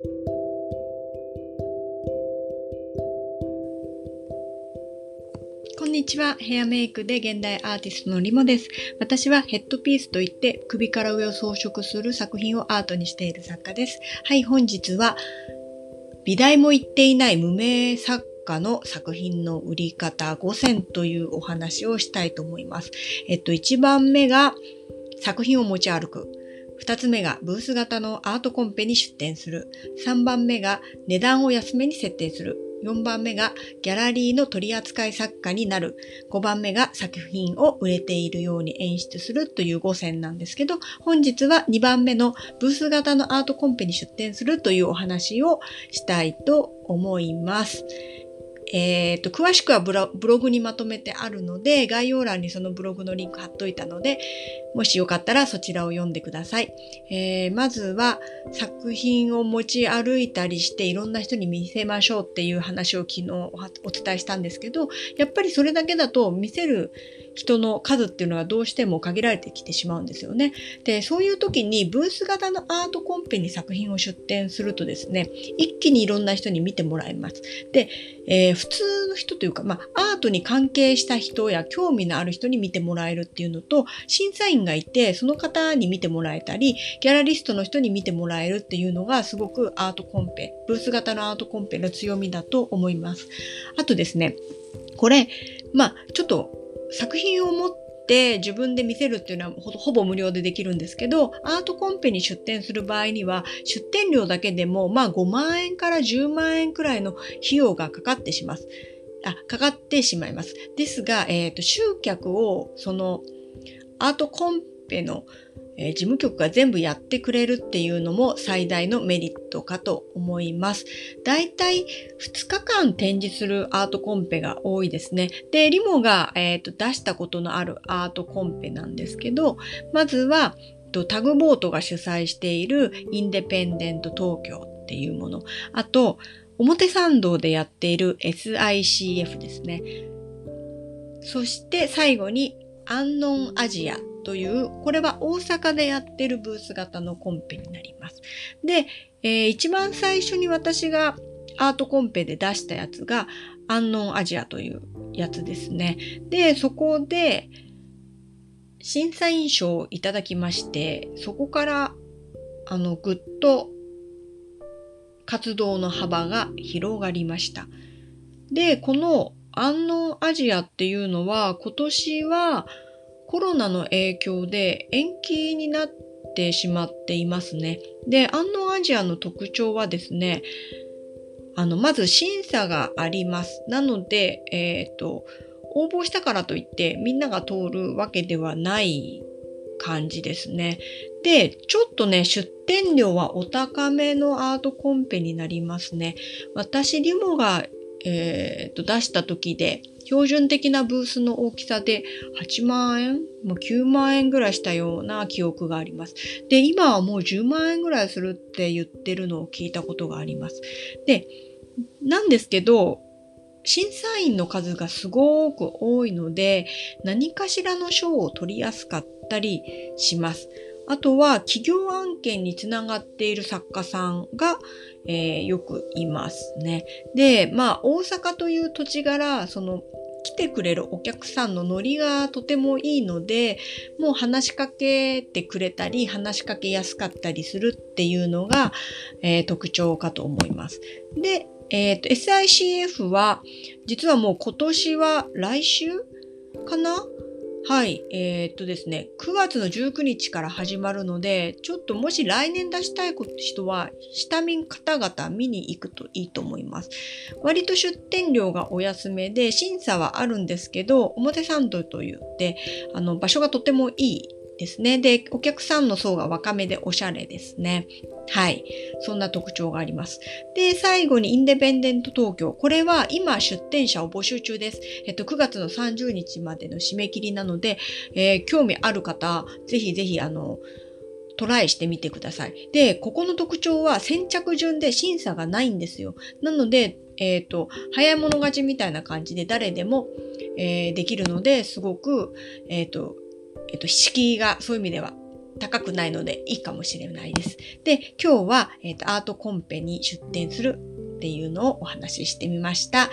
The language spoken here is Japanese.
こんにちは。ヘアメイクで現代アーティストのリモです。私はヘッドピースといって首から上を装飾する作品をアートにしている作家です。はい、本日は美大も言っていない無名作家の作品の売り方5選というお話をしたいと思います。えっと、1番目が作品を持ち歩く。2つ目がブース型のアートコンペに出展する。3番目が値段を安めに設定する。4番目がギャラリーの取扱作家になる。5番目が作品を売れているように演出するという5選なんですけど、本日は2番目のブース型のアートコンペに出展するというお話をしたいと思います。えっ、ー、と、詳しくはブログにまとめてあるので、概要欄にそのブログのリンク貼っといたので、もしよかったらそちらを読んでください。えー、まずは作品を持ち歩いたりしていろんな人に見せましょうっていう話を昨日お伝えしたんですけど、やっぱりそれだけだと見せる人の数っていうのはどうしても限られてきてしまうんですよね。で、そういう時にブース型のアートコンペに作品を出展するとですね、一気にいろんな人に見てもらえます。で、えー、普通の人というか、まあ、アートに関係した人や興味のある人に見てもらえるっていうのと、審査員がいて、その方に見てもらえたり、ギャラリストの人に見てもらえるっていうのがすごくアートコンペ、ブース型のアートコンペの強みだと思います。あとですね、これ、まあ、ちょっと作品を持って自分で見せるっていうのはほぼ無料でできるんですけど、アートコンペに出展する場合には、出展料だけでも、まあ5万円から10万円くらいの費用がかかってします。あ、かかってしまいます。ですが、えっ、ー、と、集客を、その、アートコンペのえ、事務局が全部やってくれるっていうのも最大のメリットかと思います。だいたい2日間展示するアートコンペが多いですね。で、リモが、えーと、出したことのあるアートコンペなんですけど、まずはタグボートが主催しているインデペンデント東京っていうもの。あと、表参道でやっている SICF ですね。そして最後にアンノンアジアという、これは大阪でやってるブース型のコンペになります。で、えー、一番最初に私がアートコンペで出したやつが、アンノンアジアというやつですね。で、そこで、審査員賞をいただきまして、そこから、あの、ぐっと活動の幅が広がりました。で、このアンノンアジアっていうのは、今年は、コロナの影響で延期になってしまっていますね。で、アンノンアジアの特徴はですね、あの、まず審査があります。なので、えっ、ー、と、応募したからといってみんなが通るわけではない感じですね。で、ちょっとね、出店料はお高めのアートコンペになりますね。私、リモが、えー、と出した時で標準的なブースの大きさで8万円もう9万円ぐらいしたような記憶があります。で、今はもう10万円ぐらいするって言ってるのを聞いたことがあります。で、なんですけど、審査員の数がすごく多いので、何かしらの賞を取りやすかったりします。あとは企業案件につながっている作家さんが、えー、よくいますね。で、まあ大阪という土地柄、その来てくれるお客さんのノリがとてもいいので、もう話しかけてくれたり、話しかけやすかったりするっていうのが、えー、特徴かと思います。で、えっ、ー、と、SICF は、実はもう今年は来週かなはい。えー、っとですね、9月の19日から始まるので、ちょっともし来年出したい人は、下見方々見に行くといいと思います。割と出店料がお安めで、審査はあるんですけど、表参道と言って、あの、場所がとてもいいですね。で、お客さんの層が若めでおしゃれですね。はい。そんな特徴があります。で、最後にインデペンデント東京。これは今出店者を募集中です。えっと、9月の30日までの締め切りなので、えー、興味ある方、ぜひぜひ、あの、トライしてみてください。で、ここの特徴は先着順で審査がないんですよ。なので、えっ、ー、と、早い者勝ちみたいな感じで誰でも、えー、できるので、すごく、えっ、ー、と、えっと、敷居がそういう意味では高くないのでいいかもしれないです。で、今日は、えっと、アートコンペに出展するっていうのをお話ししてみました。